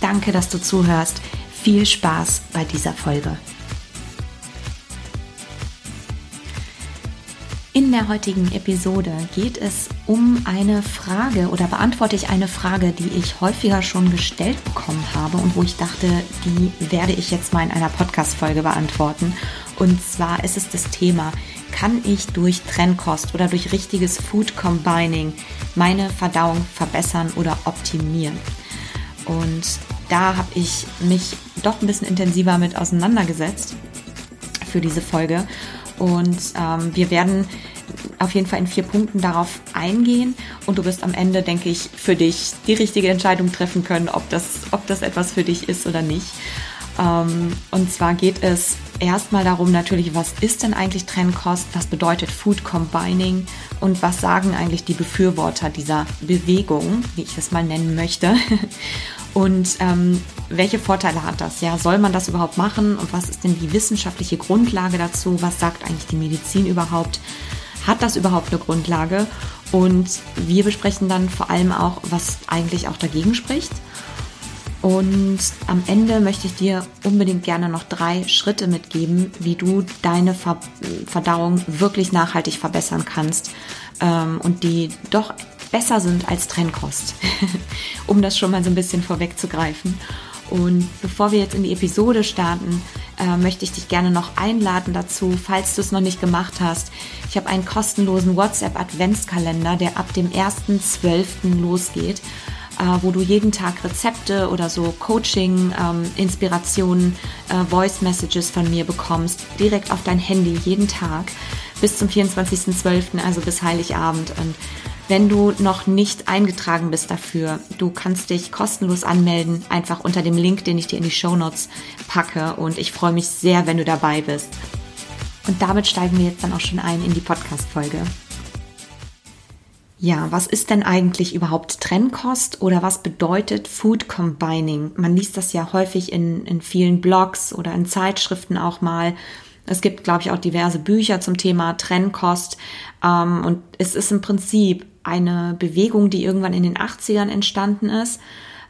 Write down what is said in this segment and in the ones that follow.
Danke, dass du zuhörst. Viel Spaß bei dieser Folge. In der heutigen Episode geht es um eine Frage oder beantworte ich eine Frage, die ich häufiger schon gestellt bekommen habe und wo ich dachte, die werde ich jetzt mal in einer Podcast-Folge beantworten. Und zwar ist es das Thema, kann ich durch Trennkost oder durch richtiges Food Combining meine Verdauung verbessern oder optimieren? Und da habe ich mich doch ein bisschen intensiver mit auseinandergesetzt für diese Folge. Und ähm, wir werden auf jeden Fall in vier Punkten darauf eingehen und du wirst am Ende, denke ich, für dich die richtige Entscheidung treffen können, ob das, ob das etwas für dich ist oder nicht. Ähm, und zwar geht es erstmal darum natürlich, was ist denn eigentlich Trennkost, was bedeutet Food Combining und was sagen eigentlich die Befürworter dieser Bewegung, wie ich es mal nennen möchte. Und ähm, welche Vorteile hat das? Ja, soll man das überhaupt machen? Und was ist denn die wissenschaftliche Grundlage dazu? Was sagt eigentlich die Medizin überhaupt? Hat das überhaupt eine Grundlage? Und wir besprechen dann vor allem auch, was eigentlich auch dagegen spricht. Und am Ende möchte ich dir unbedingt gerne noch drei Schritte mitgeben, wie du deine Verdauung wirklich nachhaltig verbessern kannst ähm, und die doch besser sind als Trennkost, um das schon mal so ein bisschen vorwegzugreifen. Und bevor wir jetzt in die Episode starten, äh, möchte ich dich gerne noch einladen dazu, falls du es noch nicht gemacht hast. Ich habe einen kostenlosen WhatsApp-Adventskalender, der ab dem 1.12. losgeht, äh, wo du jeden Tag Rezepte oder so Coaching, ähm, Inspirationen, äh, Voice Messages von mir bekommst, direkt auf dein Handy jeden Tag bis zum 24.12., also bis Heiligabend. Und wenn du noch nicht eingetragen bist dafür, du kannst dich kostenlos anmelden, einfach unter dem Link, den ich dir in die Show Notes packe. Und ich freue mich sehr, wenn du dabei bist. Und damit steigen wir jetzt dann auch schon ein in die Podcast-Folge. Ja, was ist denn eigentlich überhaupt Trennkost oder was bedeutet Food Combining? Man liest das ja häufig in, in vielen Blogs oder in Zeitschriften auch mal. Es gibt, glaube ich, auch diverse Bücher zum Thema Trennkost. Ähm, und es ist im Prinzip eine Bewegung, die irgendwann in den 80ern entstanden ist.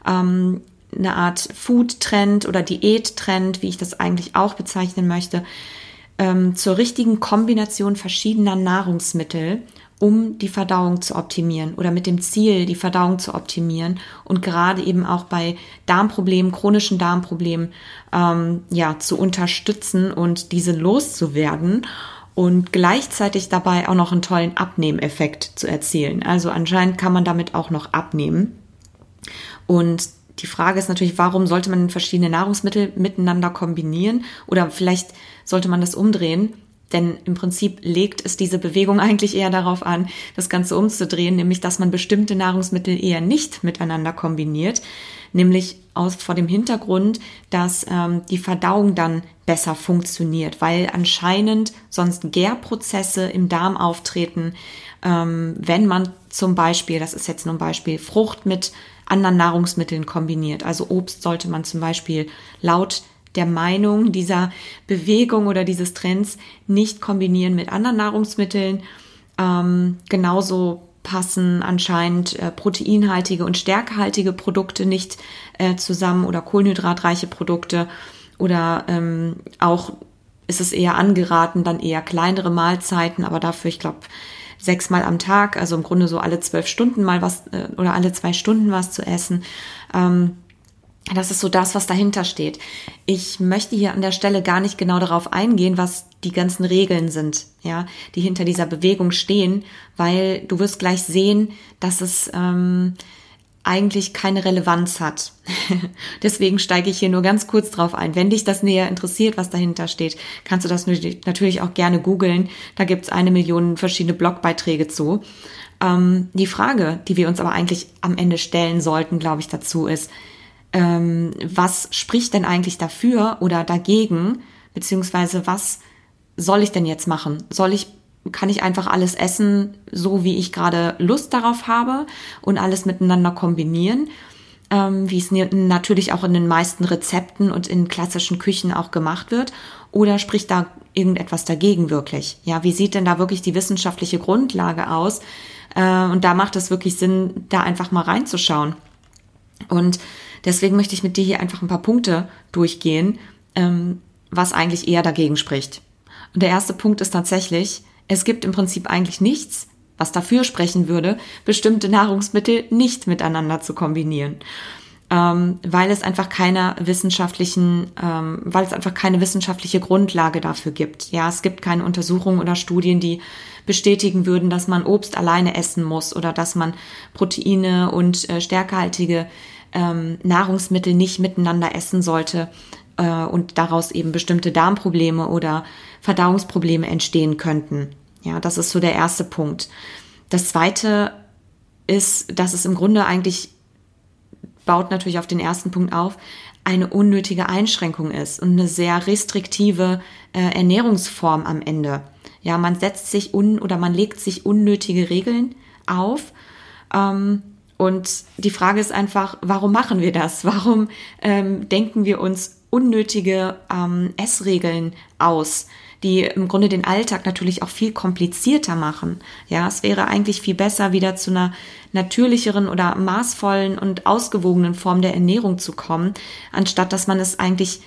Ähm, eine Art Food-Trend oder Diät-Trend, wie ich das eigentlich auch bezeichnen möchte, ähm, zur richtigen Kombination verschiedener Nahrungsmittel um die Verdauung zu optimieren oder mit dem Ziel, die Verdauung zu optimieren und gerade eben auch bei Darmproblemen, chronischen Darmproblemen, ähm, ja, zu unterstützen und diese loszuwerden und gleichzeitig dabei auch noch einen tollen Abnehmeffekt zu erzielen. Also anscheinend kann man damit auch noch abnehmen. Und die Frage ist natürlich, warum sollte man verschiedene Nahrungsmittel miteinander kombinieren? Oder vielleicht sollte man das umdrehen denn im Prinzip legt es diese Bewegung eigentlich eher darauf an, das Ganze umzudrehen, nämlich dass man bestimmte Nahrungsmittel eher nicht miteinander kombiniert, nämlich aus vor dem Hintergrund, dass ähm, die Verdauung dann besser funktioniert, weil anscheinend sonst Gärprozesse im Darm auftreten, ähm, wenn man zum Beispiel, das ist jetzt nur ein Beispiel, Frucht mit anderen Nahrungsmitteln kombiniert. Also Obst sollte man zum Beispiel laut der Meinung dieser Bewegung oder dieses Trends nicht kombinieren mit anderen Nahrungsmitteln. Ähm, genauso passen anscheinend äh, proteinhaltige und stärkehaltige Produkte nicht äh, zusammen oder kohlenhydratreiche Produkte oder ähm, auch ist es eher angeraten, dann eher kleinere Mahlzeiten, aber dafür, ich glaube, sechsmal am Tag, also im Grunde so alle zwölf Stunden mal was äh, oder alle zwei Stunden was zu essen. Ähm, das ist so das, was dahinter steht. Ich möchte hier an der Stelle gar nicht genau darauf eingehen, was die ganzen Regeln sind, ja, die hinter dieser Bewegung stehen, weil du wirst gleich sehen, dass es ähm, eigentlich keine Relevanz hat. Deswegen steige ich hier nur ganz kurz drauf ein. Wenn dich das näher interessiert, was dahinter steht, kannst du das natürlich auch gerne googeln. Da gibt's eine Million verschiedene Blogbeiträge zu. Ähm, die Frage, die wir uns aber eigentlich am Ende stellen sollten, glaube ich, dazu ist, ähm, was spricht denn eigentlich dafür oder dagegen, beziehungsweise was soll ich denn jetzt machen? Soll ich kann ich einfach alles essen, so wie ich gerade Lust darauf habe und alles miteinander kombinieren, ähm, wie es natürlich auch in den meisten Rezepten und in klassischen Küchen auch gemacht wird, oder spricht da irgendetwas dagegen wirklich? Ja, wie sieht denn da wirklich die wissenschaftliche Grundlage aus? Äh, und da macht es wirklich Sinn, da einfach mal reinzuschauen. Und deswegen möchte ich mit dir hier einfach ein paar Punkte durchgehen, ähm, was eigentlich eher dagegen spricht. Und der erste Punkt ist tatsächlich, es gibt im Prinzip eigentlich nichts, was dafür sprechen würde, bestimmte Nahrungsmittel nicht miteinander zu kombinieren. Ähm, weil es einfach keine wissenschaftlichen, ähm, weil es einfach keine wissenschaftliche Grundlage dafür gibt. Ja, es gibt keine Untersuchungen oder Studien, die bestätigen würden, dass man Obst alleine essen muss oder dass man Proteine und äh, stärkehaltige ähm, Nahrungsmittel nicht miteinander essen sollte äh, und daraus eben bestimmte Darmprobleme oder Verdauungsprobleme entstehen könnten. Ja, das ist so der erste Punkt. Das zweite ist, dass es im Grunde eigentlich baut natürlich auf den ersten Punkt auf, eine unnötige Einschränkung ist und eine sehr restriktive äh, Ernährungsform am Ende. Ja, man setzt sich un oder man legt sich unnötige Regeln auf. Ähm, und die Frage ist einfach, warum machen wir das? Warum ähm, denken wir uns unnötige ähm, Essregeln aus? die im Grunde den Alltag natürlich auch viel komplizierter machen. Ja, es wäre eigentlich viel besser, wieder zu einer natürlicheren oder maßvollen und ausgewogenen Form der Ernährung zu kommen, anstatt dass man es eigentlich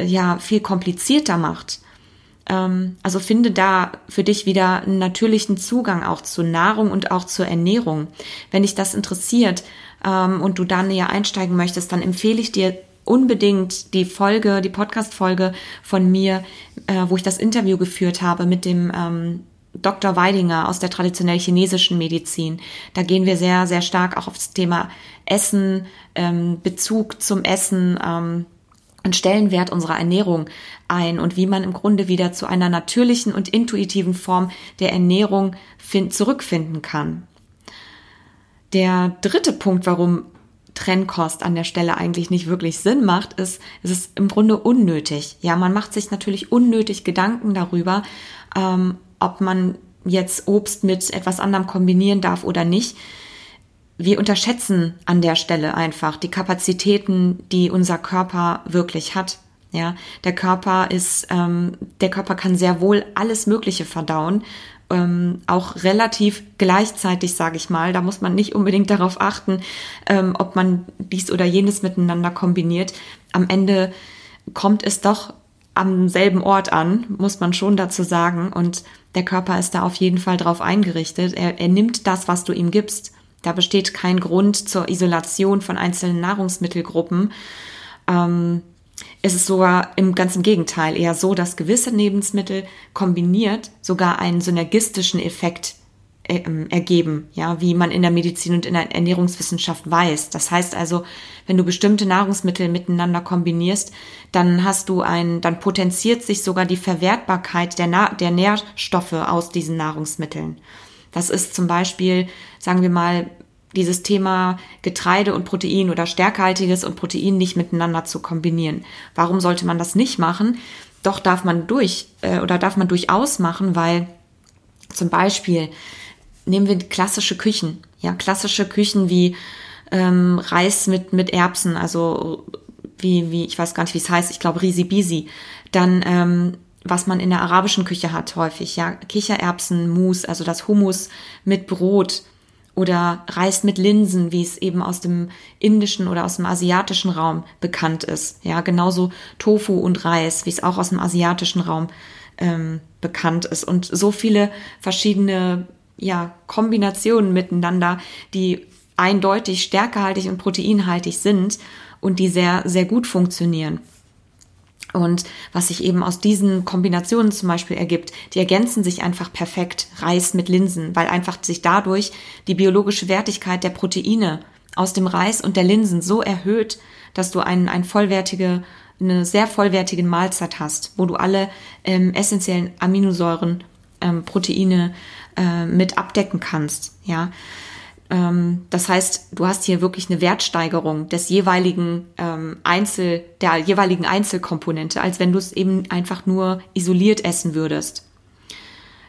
ja viel komplizierter macht. Ähm, also finde da für dich wieder einen natürlichen Zugang auch zur Nahrung und auch zur Ernährung. Wenn dich das interessiert ähm, und du da näher einsteigen möchtest, dann empfehle ich dir unbedingt die Folge, die Podcast-Folge von mir, äh, wo ich das Interview geführt habe mit dem ähm, Dr. Weidinger aus der traditionell chinesischen Medizin. Da gehen wir sehr, sehr stark auch auf das Thema Essen, Bezug zum Essen und Stellenwert unserer Ernährung ein und wie man im Grunde wieder zu einer natürlichen und intuitiven Form der Ernährung find, zurückfinden kann. Der dritte Punkt, warum Trennkost an der Stelle eigentlich nicht wirklich Sinn macht, ist, es ist im Grunde unnötig. Ja, man macht sich natürlich unnötig Gedanken darüber, ähm, ob man jetzt Obst mit etwas anderem kombinieren darf oder nicht. Wir unterschätzen an der Stelle einfach die Kapazitäten, die unser Körper wirklich hat. Ja, der Körper ist, ähm, der Körper kann sehr wohl alles Mögliche verdauen ähm, auch relativ gleichzeitig, sage ich mal. Da muss man nicht unbedingt darauf achten, ähm, ob man dies oder jenes miteinander kombiniert. Am Ende kommt es doch am selben Ort an, muss man schon dazu sagen. Und der Körper ist da auf jeden Fall drauf eingerichtet. Er, er nimmt das, was du ihm gibst. Da besteht kein Grund zur Isolation von einzelnen Nahrungsmittelgruppen. Ähm, ist es sogar im ganzen Gegenteil eher so, dass gewisse Lebensmittel kombiniert sogar einen synergistischen Effekt äh, ergeben, ja, wie man in der Medizin und in der Ernährungswissenschaft weiß. Das heißt also, wenn du bestimmte Nahrungsmittel miteinander kombinierst, dann hast du ein, dann potenziert sich sogar die Verwertbarkeit der, Na der Nährstoffe aus diesen Nahrungsmitteln. Das ist zum Beispiel, sagen wir mal, dieses Thema Getreide und Protein oder stärkehaltiges und Protein nicht miteinander zu kombinieren. Warum sollte man das nicht machen? Doch darf man durch äh, oder darf man durchaus machen, weil zum Beispiel nehmen wir klassische Küchen, ja klassische Küchen wie ähm, Reis mit mit Erbsen, also wie wie ich weiß gar nicht wie es heißt, ich glaube Risi Bisi, dann ähm, was man in der arabischen Küche hat häufig, ja Kichererbsen, Mousse, also das Hummus mit Brot oder Reis mit Linsen, wie es eben aus dem indischen oder aus dem asiatischen Raum bekannt ist. Ja, genauso Tofu und Reis, wie es auch aus dem asiatischen Raum ähm, bekannt ist. Und so viele verschiedene ja, Kombinationen miteinander, die eindeutig stärkehaltig und proteinhaltig sind und die sehr, sehr gut funktionieren. Und was sich eben aus diesen Kombinationen zum Beispiel ergibt, die ergänzen sich einfach perfekt, Reis mit Linsen, weil einfach sich dadurch die biologische Wertigkeit der Proteine aus dem Reis und der Linsen so erhöht, dass du einen, ein vollwertige, eine sehr vollwertige Mahlzeit hast, wo du alle ähm, essentiellen Aminosäuren, ähm, Proteine äh, mit abdecken kannst, ja. Ähm, das heißt, du hast hier wirklich eine Wertsteigerung des jeweiligen ähm, Einzel, der jeweiligen Einzelkomponente, als wenn du es eben einfach nur isoliert essen würdest.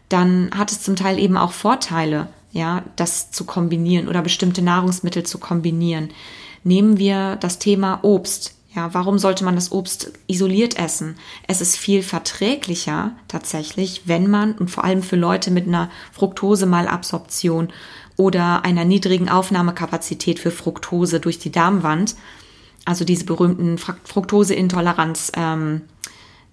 Dann hat es zum Teil eben auch Vorteile, ja, das zu kombinieren oder bestimmte Nahrungsmittel zu kombinieren. Nehmen wir das Thema Obst. Ja, warum sollte man das Obst isoliert essen? Es ist viel verträglicher tatsächlich, wenn man und vor allem für Leute mit einer Fructose-Malabsorption oder einer niedrigen Aufnahmekapazität für Fructose durch die Darmwand, also diese berühmten Fructoseintoleranz ähm,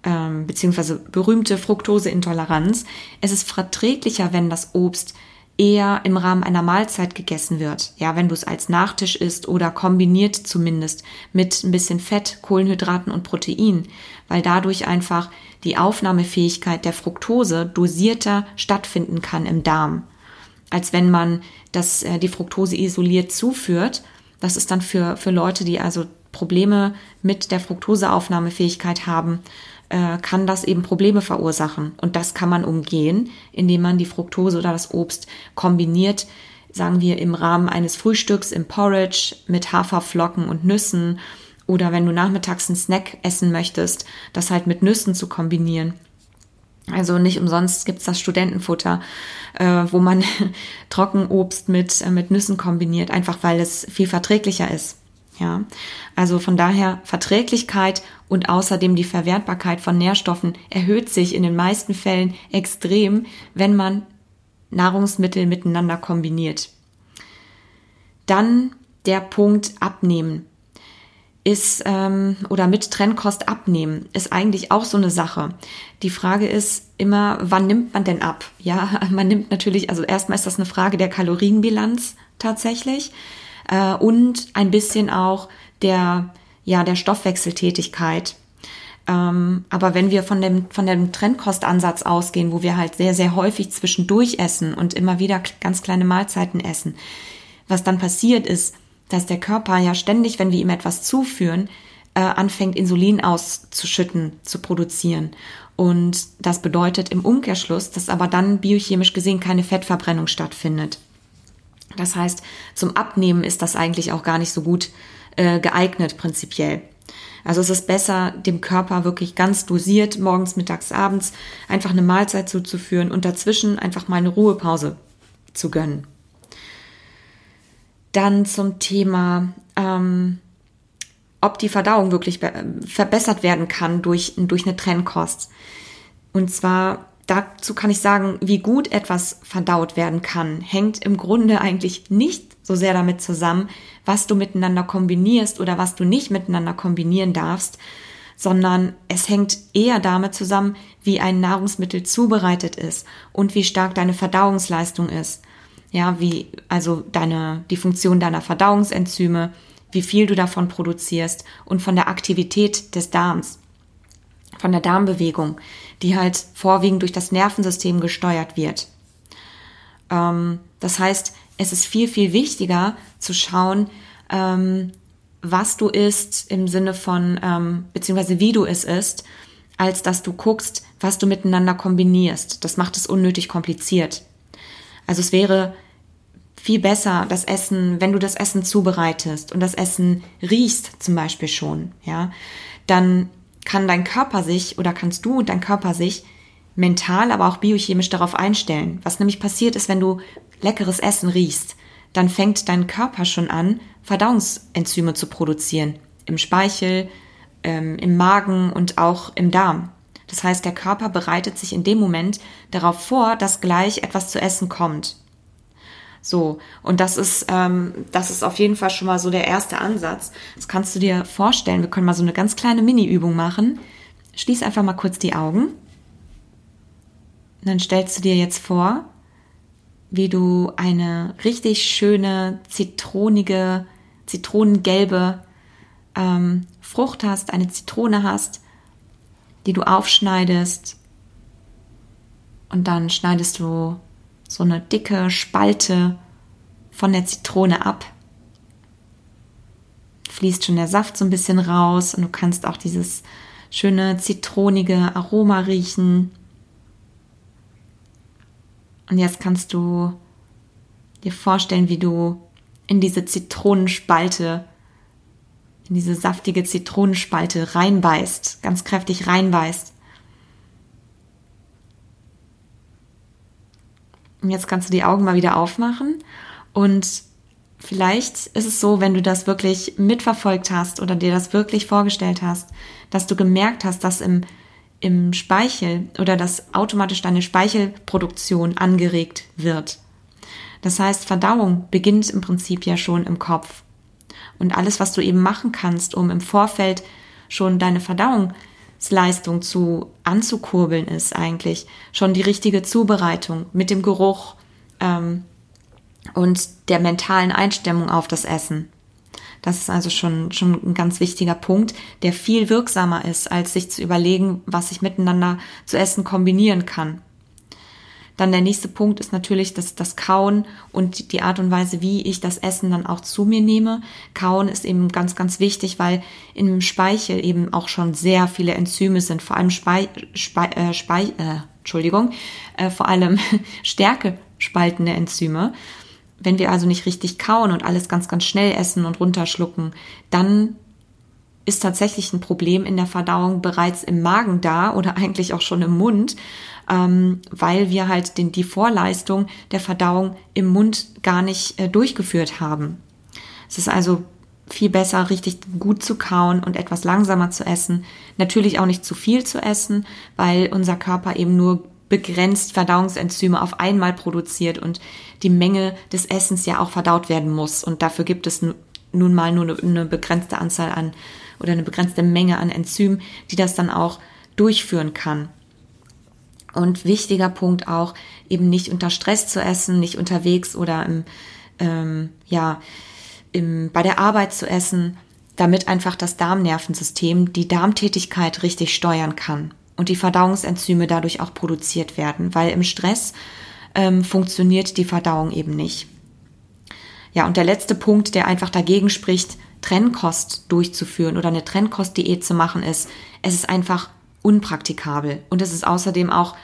ähm, beziehungsweise berühmte Fructoseintoleranz. Es ist verträglicher, wenn das Obst eher im Rahmen einer Mahlzeit gegessen wird. Ja, wenn du es als Nachtisch isst oder kombiniert zumindest mit ein bisschen Fett, Kohlenhydraten und Protein, weil dadurch einfach die Aufnahmefähigkeit der Fructose dosierter stattfinden kann im Darm, als wenn man das, äh, die Fructose isoliert zuführt. Das ist dann für, für Leute, die also Probleme mit der Fructoseaufnahmefähigkeit haben, äh, kann das eben Probleme verursachen. Und das kann man umgehen, indem man die Fructose oder das Obst kombiniert, sagen wir im Rahmen eines Frühstücks im Porridge mit Haferflocken und Nüssen oder wenn du nachmittags einen Snack essen möchtest, das halt mit Nüssen zu kombinieren. Also nicht umsonst gibt's das Studentenfutter, äh, wo man Trockenobst mit, äh, mit Nüssen kombiniert, einfach weil es viel verträglicher ist. Ja, also von daher Verträglichkeit und außerdem die Verwertbarkeit von Nährstoffen erhöht sich in den meisten Fällen extrem, wenn man Nahrungsmittel miteinander kombiniert. Dann der Punkt Abnehmen ist ähm, oder mit Trennkost abnehmen ist eigentlich auch so eine Sache. Die Frage ist immer, wann nimmt man denn ab? Ja, man nimmt natürlich, also erstmal ist das eine Frage der Kalorienbilanz tatsächlich äh, und ein bisschen auch der, ja, der Stoffwechseltätigkeit. Ähm, aber wenn wir von dem, von dem Trendkostansatz ausgehen, wo wir halt sehr, sehr häufig zwischendurch essen und immer wieder ganz kleine Mahlzeiten essen, was dann passiert ist, dass der Körper ja ständig, wenn wir ihm etwas zuführen, äh, anfängt, Insulin auszuschütten, zu produzieren. Und das bedeutet im Umkehrschluss, dass aber dann biochemisch gesehen keine Fettverbrennung stattfindet. Das heißt, zum Abnehmen ist das eigentlich auch gar nicht so gut äh, geeignet, prinzipiell. Also es ist besser, dem Körper wirklich ganz dosiert, morgens, mittags, abends, einfach eine Mahlzeit zuzuführen und dazwischen einfach mal eine Ruhepause zu gönnen. Dann zum Thema, ähm, ob die Verdauung wirklich verbessert werden kann durch, durch eine Trennkost. Und zwar dazu kann ich sagen, wie gut etwas verdaut werden kann, hängt im Grunde eigentlich nicht so sehr damit zusammen, was du miteinander kombinierst oder was du nicht miteinander kombinieren darfst, sondern es hängt eher damit zusammen, wie ein Nahrungsmittel zubereitet ist und wie stark deine Verdauungsleistung ist. Ja, wie, also deine, die Funktion deiner Verdauungsenzyme, wie viel du davon produzierst und von der Aktivität des Darms, von der Darmbewegung die halt vorwiegend durch das Nervensystem gesteuert wird. Ähm, das heißt, es ist viel, viel wichtiger zu schauen, ähm, was du isst im Sinne von, ähm, beziehungsweise wie du es isst, als dass du guckst, was du miteinander kombinierst. Das macht es unnötig kompliziert. Also es wäre viel besser, das Essen, wenn du das Essen zubereitest und das Essen riechst zum Beispiel schon, ja, dann kann dein Körper sich oder kannst du und dein Körper sich mental, aber auch biochemisch darauf einstellen. Was nämlich passiert ist, wenn du leckeres Essen riechst, dann fängt dein Körper schon an, Verdauungsenzyme zu produzieren. Im Speichel, ähm, im Magen und auch im Darm. Das heißt, der Körper bereitet sich in dem Moment darauf vor, dass gleich etwas zu essen kommt. So, und das ist, ähm, das ist auf jeden Fall schon mal so der erste Ansatz. Das kannst du dir vorstellen. Wir können mal so eine ganz kleine Mini-Übung machen. Schließ einfach mal kurz die Augen. Und dann stellst du dir jetzt vor, wie du eine richtig schöne, zitronige, zitronengelbe ähm, Frucht hast, eine Zitrone hast, die du aufschneidest. Und dann schneidest du so eine dicke Spalte von der Zitrone ab. Fließt schon der Saft so ein bisschen raus und du kannst auch dieses schöne zitronige Aroma riechen. Und jetzt kannst du dir vorstellen, wie du in diese Zitronenspalte, in diese saftige Zitronenspalte reinbeißt, ganz kräftig reinbeißt. Und jetzt kannst du die Augen mal wieder aufmachen und vielleicht ist es so, wenn du das wirklich mitverfolgt hast oder dir das wirklich vorgestellt hast, dass du gemerkt hast, dass im, im Speichel oder dass automatisch deine Speichelproduktion angeregt wird. Das heißt, Verdauung beginnt im Prinzip ja schon im Kopf. Und alles, was du eben machen kannst, um im Vorfeld schon deine Verdauungsleistung zu anzukurbeln, ist eigentlich schon die richtige Zubereitung mit dem Geruch ähm, und der mentalen Einstimmung auf das Essen. Das ist also schon, schon ein ganz wichtiger Punkt, der viel wirksamer ist, als sich zu überlegen, was ich miteinander zu essen kombinieren kann. Dann der nächste Punkt ist natürlich das, das Kauen und die Art und Weise, wie ich das Essen dann auch zu mir nehme. Kauen ist eben ganz, ganz wichtig, weil im Speichel eben auch schon sehr viele Enzyme sind, vor allem Spei, Spei, äh, Spei, äh, Entschuldigung, äh, vor allem Stärke spaltende Enzyme. Wenn wir also nicht richtig kauen und alles ganz, ganz schnell essen und runterschlucken, dann ist tatsächlich ein Problem in der Verdauung bereits im Magen da oder eigentlich auch schon im Mund ähm, weil wir halt den, die Vorleistung der Verdauung im Mund gar nicht äh, durchgeführt haben. Es ist also viel besser, richtig gut zu kauen und etwas langsamer zu essen. Natürlich auch nicht zu viel zu essen, weil unser Körper eben nur begrenzt Verdauungsenzyme auf einmal produziert und die Menge des Essens ja auch verdaut werden muss. Und dafür gibt es nun mal nur eine begrenzte Anzahl an oder eine begrenzte Menge an Enzymen, die das dann auch durchführen kann. Und wichtiger Punkt auch, eben nicht unter Stress zu essen, nicht unterwegs oder im, ähm, ja, im, bei der Arbeit zu essen, damit einfach das Darmnervensystem die Darmtätigkeit richtig steuern kann und die Verdauungsenzyme dadurch auch produziert werden, weil im Stress ähm, funktioniert die Verdauung eben nicht. Ja, und der letzte Punkt, der einfach dagegen spricht, Trennkost durchzuführen oder eine Trennkostdiät zu machen, ist, es ist einfach unpraktikabel. Und es ist außerdem auch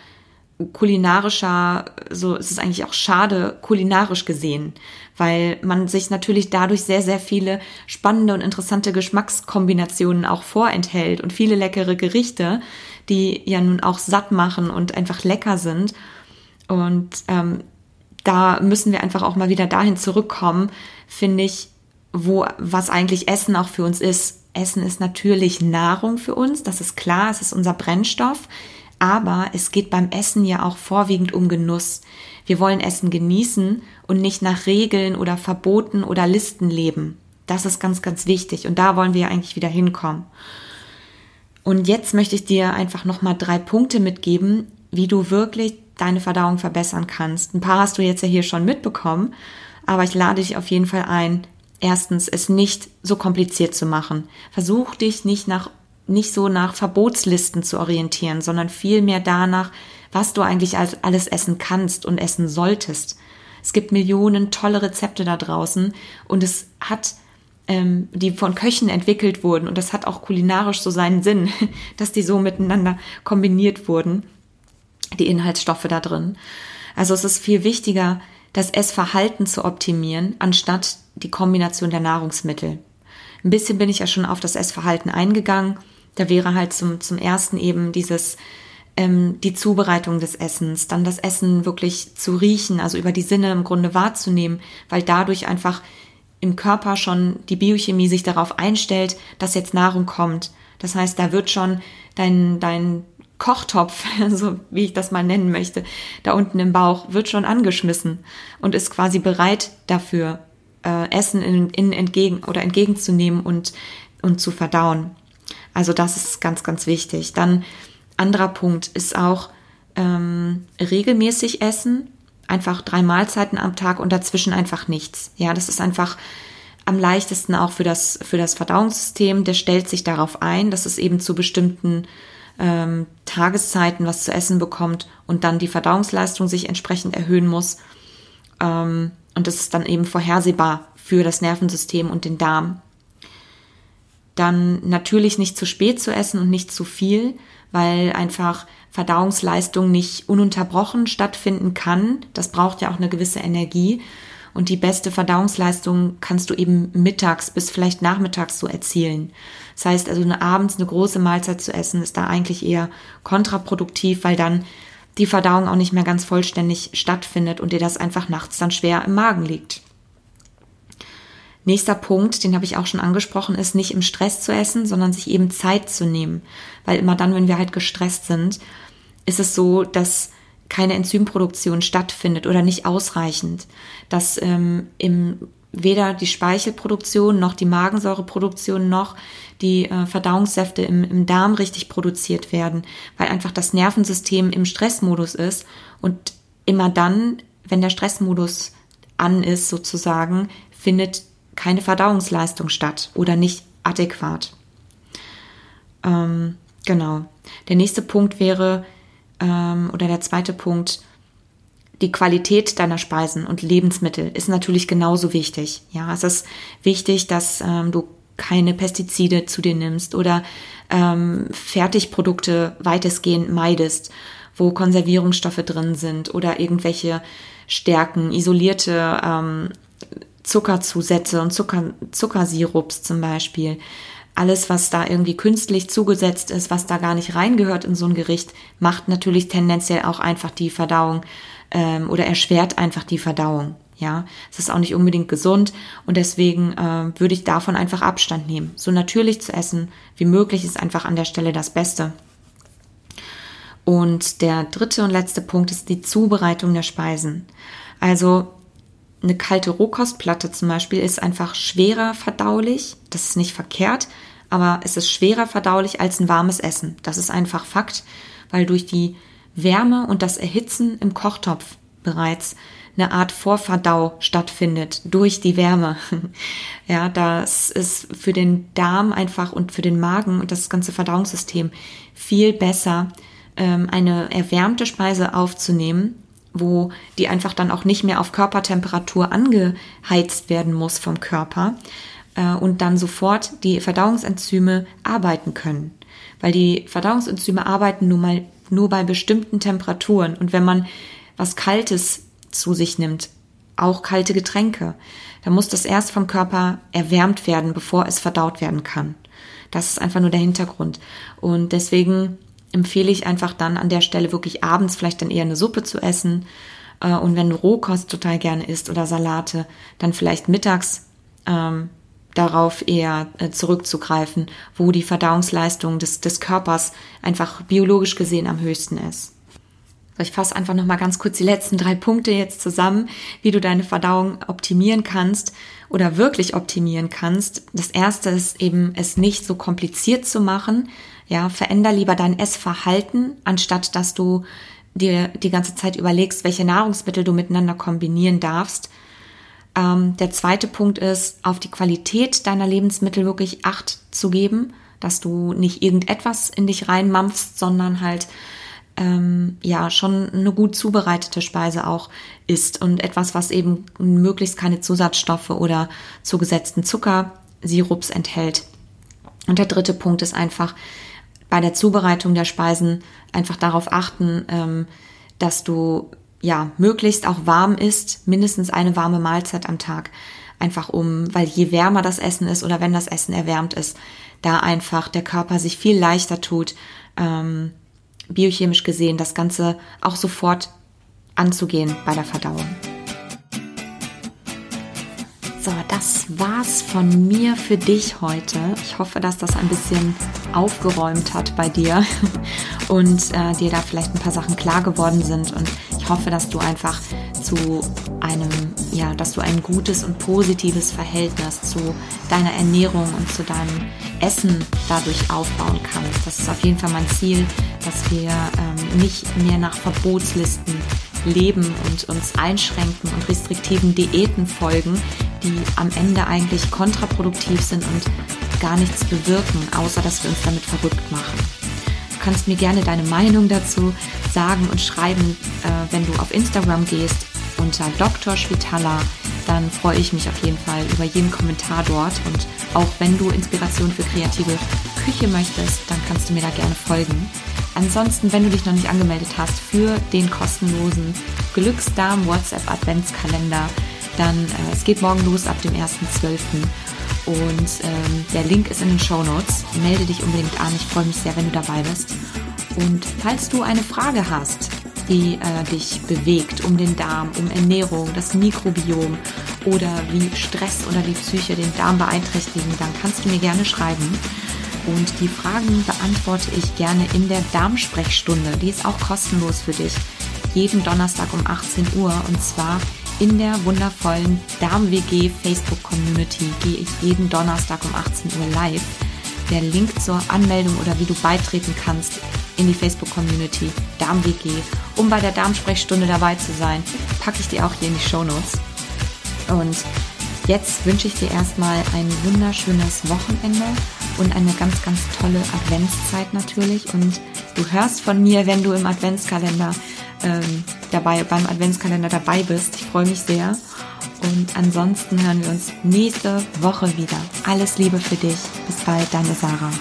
kulinarischer, so es ist eigentlich auch schade kulinarisch gesehen, weil man sich natürlich dadurch sehr, sehr viele spannende und interessante Geschmackskombinationen auch vorenthält und viele leckere Gerichte, die ja nun auch satt machen und einfach lecker sind. Und ähm, da müssen wir einfach auch mal wieder dahin zurückkommen, finde ich, wo was eigentlich Essen auch für uns ist. Essen ist natürlich Nahrung für uns, das ist klar, es ist unser Brennstoff. Aber es geht beim Essen ja auch vorwiegend um Genuss. Wir wollen Essen genießen und nicht nach Regeln oder Verboten oder Listen leben. Das ist ganz, ganz wichtig und da wollen wir ja eigentlich wieder hinkommen. Und jetzt möchte ich dir einfach nochmal drei Punkte mitgeben, wie du wirklich deine Verdauung verbessern kannst. Ein paar hast du jetzt ja hier schon mitbekommen, aber ich lade dich auf jeden Fall ein, erstens es nicht so kompliziert zu machen. Versuch dich nicht nach nicht so nach Verbotslisten zu orientieren, sondern vielmehr danach, was du eigentlich alles essen kannst und essen solltest. Es gibt Millionen tolle Rezepte da draußen und es hat, ähm, die von Köchen entwickelt wurden und das hat auch kulinarisch so seinen Sinn, dass die so miteinander kombiniert wurden, die Inhaltsstoffe da drin. Also es ist viel wichtiger, das Essverhalten zu optimieren, anstatt die Kombination der Nahrungsmittel. Ein bisschen bin ich ja schon auf das Essverhalten eingegangen. Da wäre halt zum, zum ersten eben dieses, ähm, die Zubereitung des Essens, dann das Essen wirklich zu riechen, also über die Sinne im Grunde wahrzunehmen, weil dadurch einfach im Körper schon die Biochemie sich darauf einstellt, dass jetzt Nahrung kommt. Das heißt, da wird schon dein, dein Kochtopf, so wie ich das mal nennen möchte, da unten im Bauch, wird schon angeschmissen und ist quasi bereit dafür, äh, Essen in, in entgegen oder entgegenzunehmen und, und zu verdauen. Also das ist ganz, ganz wichtig. Dann anderer Punkt ist auch ähm, regelmäßig essen, einfach drei Mahlzeiten am Tag und dazwischen einfach nichts. Ja, das ist einfach am leichtesten auch für das, für das Verdauungssystem. Der stellt sich darauf ein, dass es eben zu bestimmten ähm, Tageszeiten was zu essen bekommt und dann die Verdauungsleistung sich entsprechend erhöhen muss. Ähm, und das ist dann eben vorhersehbar für das Nervensystem und den Darm. Dann natürlich nicht zu spät zu essen und nicht zu viel, weil einfach Verdauungsleistung nicht ununterbrochen stattfinden kann. Das braucht ja auch eine gewisse Energie. Und die beste Verdauungsleistung kannst du eben mittags bis vielleicht nachmittags so erzielen. Das heißt also, eine abends eine große Mahlzeit zu essen, ist da eigentlich eher kontraproduktiv, weil dann die Verdauung auch nicht mehr ganz vollständig stattfindet und dir das einfach nachts dann schwer im Magen liegt. Nächster Punkt, den habe ich auch schon angesprochen, ist nicht im Stress zu essen, sondern sich eben Zeit zu nehmen. Weil immer dann, wenn wir halt gestresst sind, ist es so, dass keine Enzymproduktion stattfindet oder nicht ausreichend, dass ähm, im, weder die Speichelproduktion noch die Magensäureproduktion noch die äh, Verdauungssäfte im, im Darm richtig produziert werden, weil einfach das Nervensystem im Stressmodus ist und immer dann, wenn der Stressmodus an ist sozusagen, findet keine Verdauungsleistung statt oder nicht adäquat. Ähm, genau. Der nächste Punkt wäre, ähm, oder der zweite Punkt, die Qualität deiner Speisen und Lebensmittel ist natürlich genauso wichtig. Ja, es ist wichtig, dass ähm, du keine Pestizide zu dir nimmst oder ähm, Fertigprodukte weitestgehend meidest, wo Konservierungsstoffe drin sind oder irgendwelche Stärken, isolierte ähm, Zuckerzusätze und Zucker, Zuckersirups zum Beispiel. Alles, was da irgendwie künstlich zugesetzt ist, was da gar nicht reingehört in so ein Gericht, macht natürlich tendenziell auch einfach die Verdauung ähm, oder erschwert einfach die Verdauung. Ja, es ist auch nicht unbedingt gesund und deswegen äh, würde ich davon einfach Abstand nehmen. So natürlich zu essen wie möglich ist einfach an der Stelle das Beste. Und der dritte und letzte Punkt ist die Zubereitung der Speisen. Also eine kalte Rohkostplatte zum Beispiel ist einfach schwerer verdaulich. Das ist nicht verkehrt, aber es ist schwerer verdaulich als ein warmes Essen. Das ist einfach Fakt, weil durch die Wärme und das Erhitzen im Kochtopf bereits eine Art Vorverdau stattfindet durch die Wärme. ja, das ist für den Darm einfach und für den Magen und das ganze Verdauungssystem viel besser, ähm, eine erwärmte Speise aufzunehmen wo die einfach dann auch nicht mehr auf Körpertemperatur angeheizt werden muss vom Körper äh, und dann sofort die Verdauungsenzyme arbeiten können. Weil die Verdauungsenzyme arbeiten nun mal nur bei bestimmten Temperaturen und wenn man was Kaltes zu sich nimmt, auch kalte Getränke, dann muss das erst vom Körper erwärmt werden, bevor es verdaut werden kann. Das ist einfach nur der Hintergrund. Und deswegen empfehle ich einfach dann an der Stelle wirklich abends vielleicht dann eher eine Suppe zu essen. Äh, und wenn du Rohkost total gerne isst oder Salate, dann vielleicht mittags ähm, darauf eher äh, zurückzugreifen, wo die Verdauungsleistung des, des Körpers einfach biologisch gesehen am höchsten ist. Ich fasse einfach noch mal ganz kurz die letzten drei Punkte jetzt zusammen, wie du deine Verdauung optimieren kannst oder wirklich optimieren kannst. Das erste ist eben, es nicht so kompliziert zu machen, ja, veränder lieber dein Essverhalten, anstatt dass du dir die ganze Zeit überlegst, welche Nahrungsmittel du miteinander kombinieren darfst. Ähm, der zweite Punkt ist, auf die Qualität deiner Lebensmittel wirklich Acht zu geben, dass du nicht irgendetwas in dich reinmampfst, sondern halt ähm, ja schon eine gut zubereitete Speise auch ist und etwas, was eben möglichst keine Zusatzstoffe oder zugesetzten Zuckersirups enthält. Und der dritte Punkt ist einfach, bei der Zubereitung der Speisen einfach darauf achten, ähm, dass du ja möglichst auch warm isst, mindestens eine warme Mahlzeit am Tag. Einfach um, weil je wärmer das Essen ist oder wenn das Essen erwärmt ist, da einfach der Körper sich viel leichter tut, ähm, biochemisch gesehen das Ganze auch sofort anzugehen bei der Verdauung. So, das war's von mir für dich heute. Ich hoffe, dass das ein bisschen aufgeräumt hat bei dir und äh, dir da vielleicht ein paar Sachen klar geworden sind. Und ich hoffe, dass du einfach zu einem, ja, dass du ein gutes und positives Verhältnis zu deiner Ernährung und zu deinem Essen dadurch aufbauen kannst. Das ist auf jeden Fall mein Ziel, dass wir ähm, nicht mehr nach Verbotslisten leben und uns einschränken und restriktiven Diäten folgen, die am Ende eigentlich kontraproduktiv sind und gar nichts bewirken, außer dass wir uns damit verrückt machen. Du kannst mir gerne deine Meinung dazu sagen und schreiben, äh, wenn du auf Instagram gehst unter Dr. Schwitala, dann freue ich mich auf jeden Fall über jeden Kommentar dort und auch wenn du Inspiration für kreative Küche möchtest, dann kannst du mir da gerne folgen. Ansonsten, wenn du dich noch nicht angemeldet hast für den kostenlosen Glücksdarm WhatsApp Adventskalender, dann äh, es geht morgen los ab dem 1.12. Und ähm, der Link ist in den Show Notes. Melde dich unbedingt an. Ich freue mich sehr, wenn du dabei bist. Und falls du eine Frage hast, die äh, dich bewegt, um den Darm, um Ernährung, das Mikrobiom oder wie Stress oder die Psyche den Darm beeinträchtigen, dann kannst du mir gerne schreiben. Und die Fragen beantworte ich gerne in der Darmsprechstunde. Die ist auch kostenlos für dich. Jeden Donnerstag um 18 Uhr. Und zwar in der wundervollen Darm-WG Facebook-Community gehe ich jeden Donnerstag um 18 Uhr live. Der Link zur Anmeldung oder wie du beitreten kannst in die Facebook-Community Darm-WG, um bei der Darmsprechstunde dabei zu sein, packe ich dir auch hier in die Show Notes. Und jetzt wünsche ich dir erstmal ein wunderschönes Wochenende und eine ganz, ganz tolle Adventszeit natürlich. Und du hörst von mir, wenn du im Adventskalender ähm, dabei, beim Adventskalender dabei bist. Ich freue mich sehr. Und ansonsten hören wir uns nächste Woche wieder. Alles Liebe für dich. Bis bald, deine Sarah.